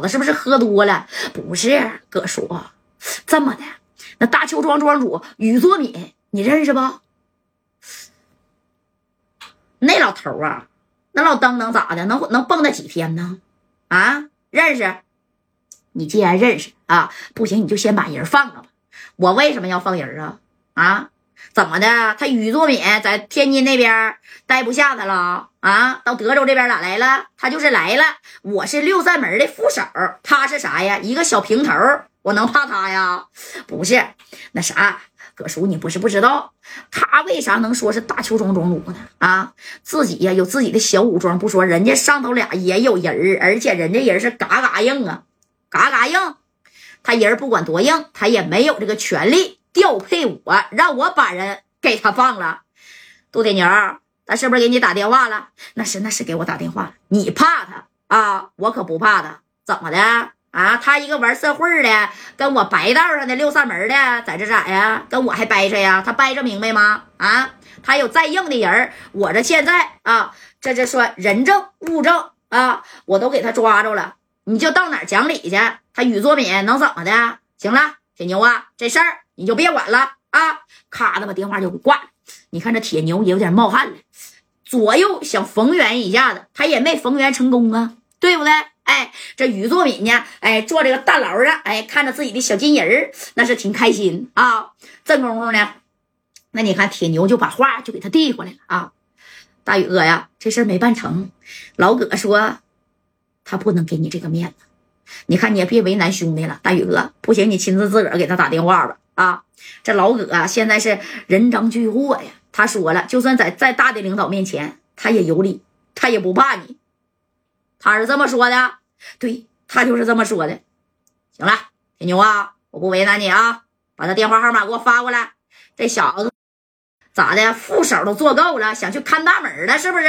子是不是喝多了？不是，哥说这么的，那大邱庄庄主宇作敏，你认识不？那老头啊，那老登能咋的？能能蹦跶几天呢？啊，认识？你既然认识啊，不行你就先把人放了吧。我为什么要放人啊？啊？怎么的？他于作敏在天津那边待不下他了啊？到德州这边咋来了？他就是来了。我是六扇门的副手，他是啥呀？一个小平头，我能怕他呀？不是，那啥，葛叔，你不是不知道，他为啥能说是大邱庄庄主呢？啊，自己呀有自己的小武装不说，人家上头俩也有人而且人家人是嘎嘎硬啊，嘎嘎硬。他人不管多硬，他也没有这个权利。调配我，让我把人给他放了。杜铁牛，他是不是给你打电话了？那是，那是给我打电话了。你怕他啊？我可不怕他。怎么的啊？他一个玩社会的，跟我白道上的六扇门的，在这咋呀？跟我还掰扯呀？他掰扯明白吗？啊？他有再硬的人，我这现在啊，这这说人证物证啊，我都给他抓着了。你就到哪讲理去？他宇作敏能怎么的？行了，铁牛啊，这事儿。你就别管了啊！咔的把电话就给挂了。你看这铁牛也有点冒汗了，左右想逢源一下子，他也没逢源成功啊，对不对？哎，这于作敏呢？哎，坐这个大牢上，哎，看着自己的小金人儿，那是挺开心啊。这功夫呢，那你看铁牛就把话就给他递过来了啊。大宇哥呀，这事儿没办成，老葛说他不能给你这个面子，你看你也别为难兄弟了。大宇哥，不行，你亲自自个儿给他打电话吧。啊，这老葛啊，现在是人赃俱获呀。他说了，就算在再大的领导面前，他也有理，他也不怕你。他是这么说的，对他就是这么说的。行了，铁牛啊，我不为难你啊，把他电话号码给我发过来。这小子咋的，副手都做够了，想去看大门了，是不是？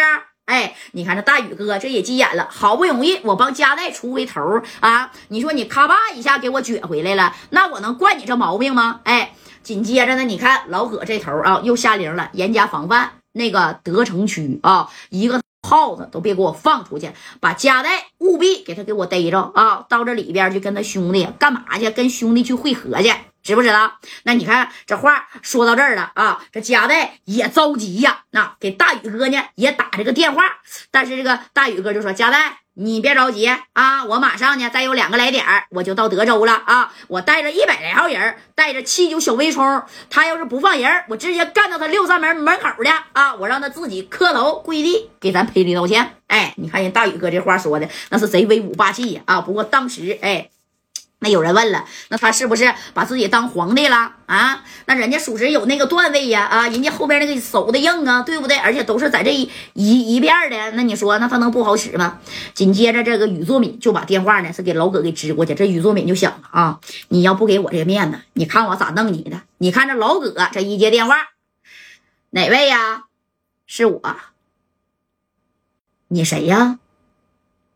哎，你看这大宇哥这也急眼了，好不容易我帮家代出回头啊，你说你咔吧一下给我撅回来了，那我能惯你这毛病吗？哎，紧接着呢，你看老葛这头啊又下令了，严加防范，那个德城区啊，一个耗子都别给我放出去，把家代务必给他给我逮着啊，到这里边去跟他兄弟干嘛去？跟兄弟去会合去。知不知道？那你看这话说到这儿了啊，这家代也着急呀。那给大宇哥呢也打这个电话，但是这个大宇哥就说：“家代，你别着急啊，我马上呢再有两个来点我就到德州了啊。我带着一百来号人，带着七九小微冲，他要是不放人，我直接干到他六扇门门口的啊，我让他自己磕头跪地给咱赔礼道歉。哎，你看人大宇哥这话说的那是贼威武霸气呀啊！不过当时哎。”那有人问了，那他是不是把自己当皇帝了啊？那人家属实有那个段位呀，啊，人家后边那个手的硬啊，对不对？而且都是在这一一一遍的，那你说那他能不好使吗？紧接着这个宇作敏就把电话呢是给老葛给支过去，这宇作敏就想了啊，你要不给我这个面子，你看我咋弄你的？你看这老葛这一接电话，哪位呀？是我，你谁呀？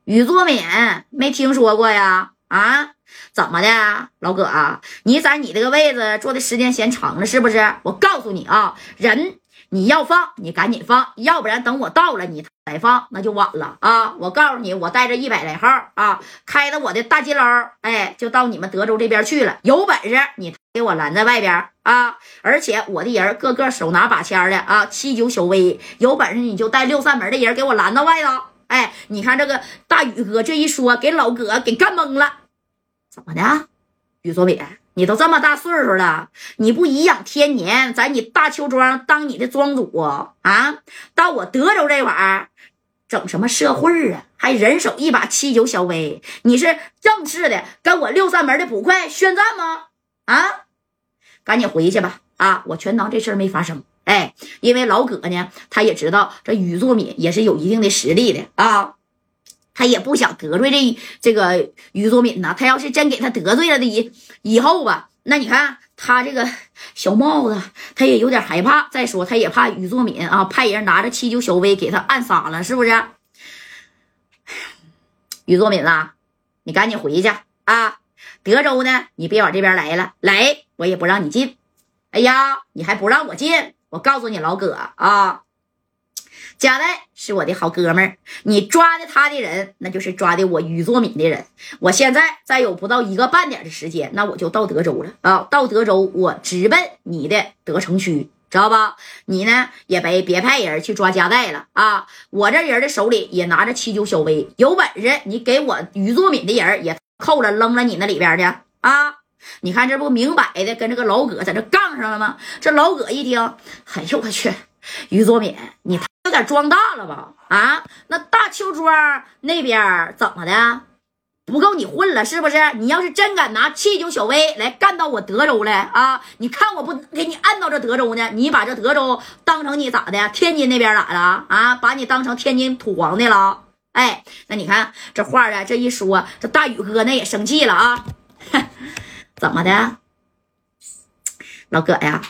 宇作敏没听说过呀？啊？怎么的，老葛啊？你在你这个位子坐的时间嫌长了是不是？我告诉你啊，人你要放，你赶紧放，要不然等我到了你再放，那就晚了啊！我告诉你，我带着一百来号啊，开着我的大金捞，哎，就到你们德州这边去了。有本事你给我拦在外边啊！而且我的人个个手拿把枪的啊，七九小威，有本事你就带六扇门的人给我拦到外头。哎，你看这个大宇哥这一说，给老葛给干懵了。怎么的，于作敏，你都这么大岁数了，你不颐养天年，在你大邱庄当你的庄主啊？到我德州这玩意儿整什么社会啊？还人手一把七九小威，你是正式的跟我六扇门的捕快宣战吗？啊，赶紧回去吧！啊，我全当这事儿没发生。哎，因为老葛呢，他也知道这于作敏也是有一定的实力的啊。他也不想得罪这这个于作敏呐，他要是真给他得罪了的以以后吧，那你看他这个小帽子，他也有点害怕。再说他也怕于作敏啊，派人拿着七九小威给他暗杀了，是不是？于作敏呐，你赶紧回去啊！德州呢，你别往这边来了，来我也不让你进。哎呀，你还不让我进？我告诉你老葛啊。贾代是我的好哥们儿，你抓的他的人，那就是抓的我于作敏的人。我现在再有不到一个半点的时间，那我就到德州了啊！到德州，我直奔你的德城区，知道吧？你呢也别别派人去抓贾代了啊！我这人的手里也拿着七九小威，有本事你给我于作敏的人也扣了，扔了你那里边去啊！你看这不明摆的跟这个老葛在这杠上了吗？这老葛一听，哎呦我去，于作敏，你。有点装大了吧？啊，那大邱庄那边怎么的？不够你混了是不是？你要是真敢拿气球小威来干到我德州来啊，你看我不给你按到这德州呢？你把这德州当成你咋的？天津那边咋的啊？把你当成天津土皇帝了？哎，那你看这话啊，这一说，这大宇哥那也生气了啊！怎么的，老葛呀？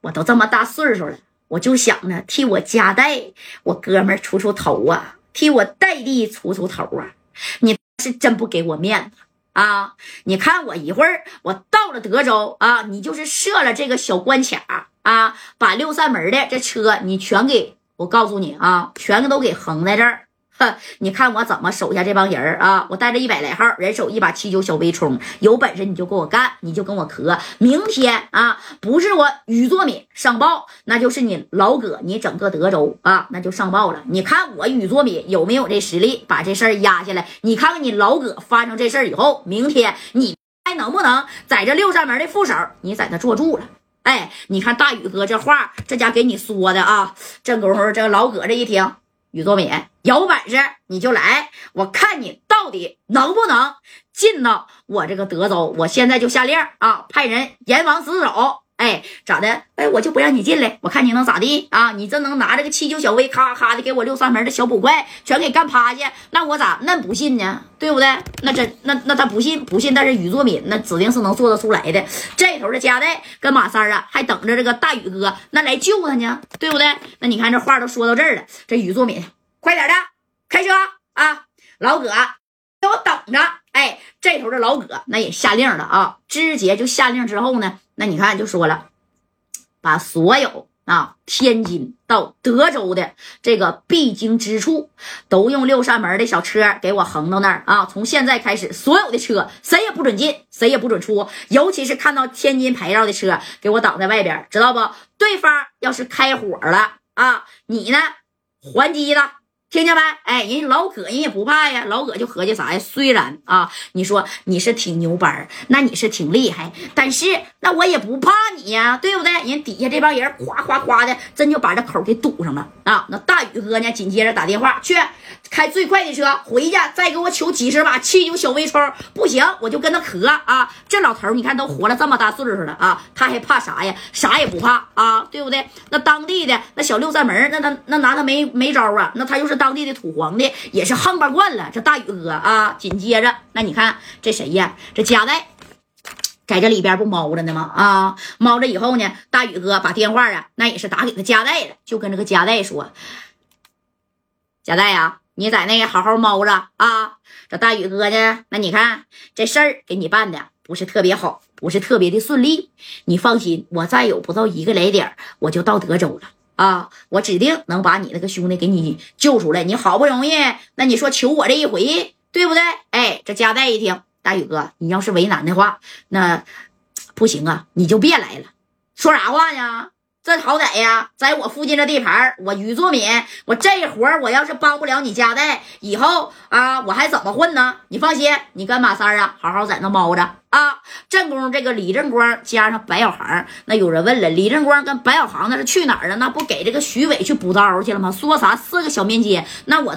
我都这么大岁数了。我就想呢，替我家代我哥们出出头啊，替我代弟出出头啊！你是真不给我面子啊！你看我一会儿我到了德州啊，你就是设了这个小关卡啊，把六扇门的这车你全给我告诉你啊，全都给横在这儿。你看我怎么手下这帮人啊！我带着一百来号人手一把七九小微冲，有本事你就给我干，你就跟我磕。明天啊，不是我宇作敏上报，那就是你老葛，你整个德州啊，那就上报了。你看我宇作敏有没有这实力把这事儿压下来？你看看你老葛发生这事儿以后，明天你还能不能在这六扇门的副手，你在那坐住了？哎，你看大宇哥这话，这家给你说的啊！这功夫，这老葛这一听。宇作敏，有本事你就来，我看你到底能不能进到我这个德州。我现在就下令啊，派人严防死守。哎，咋的？哎，我就不让你进来，我看你能咋地啊？你这能拿这个七九小威，咔咔的给我六扇门的小捕快全给干趴下，那我咋那不信呢？对不对？那真那那他不信不信，但是于作敏那指定是能做得出来的。这头的加代跟马三啊，还等着这个大宇哥那来救他呢，对不对？那你看这话都说到这儿了，这于作敏快点的开车啊，老葛给我等着。哎，这头的老葛那也下令了啊，直接就下令之后呢。那你看，就说了，把所有啊天津到德州的这个必经之处，都用六扇门的小车给我横到那儿啊！从现在开始，所有的车谁也不准进，谁也不准出，尤其是看到天津牌照的车，给我挡在外边，知道不？对方要是开火了啊，你呢还击了。听见没？哎，人老葛人也不怕呀。老葛就合计啥呀？虽然啊，你说你是挺牛掰那你是挺厉害，但是那我也不怕你呀，对不对？人底下这帮人夸夸夸的，真就把这口给堵上了啊！那大宇哥呢？紧接着打电话去开最快的车回去，再给我取几十把七九小微冲。不行，我就跟他磕啊！这老头你看都活了这么大岁数了啊，他还怕啥呀？啥也不怕啊，对不对？那当地的那小六扇门，那他那拿他没没招啊？那他又是。当地的土皇帝也是横巴惯了，这大宇哥啊，紧接着那你看这谁呀？这贾代在这里边不猫着呢吗？啊，猫着以后呢，大宇哥把电话啊，那也是打给他贾代了，就跟这个贾代说：“贾代呀，你在那好好猫着啊。这大宇哥呢，那你看这事儿给你办的不是特别好，不是特别的顺利。你放心，我再有不到一个来点我就到德州了。”啊！我指定能把你那个兄弟给你救出来。你好不容易，那你说求我这一回，对不对？哎，这加代一听，大宇哥，你要是为难的话，那不行啊，你就别来了。说啥话呢？这好歹呀，在我附近的地盘，我于作敏，我这活我要是帮不了你家代，以后啊，我还怎么混呢？你放心，你跟马三啊，好好在那猫着啊。正宫这个李正光加上白小航，那有人问了，李正光跟白小航那是去哪儿了？那不给这个徐伟去补刀去了吗？说啥四个小面筋？那我。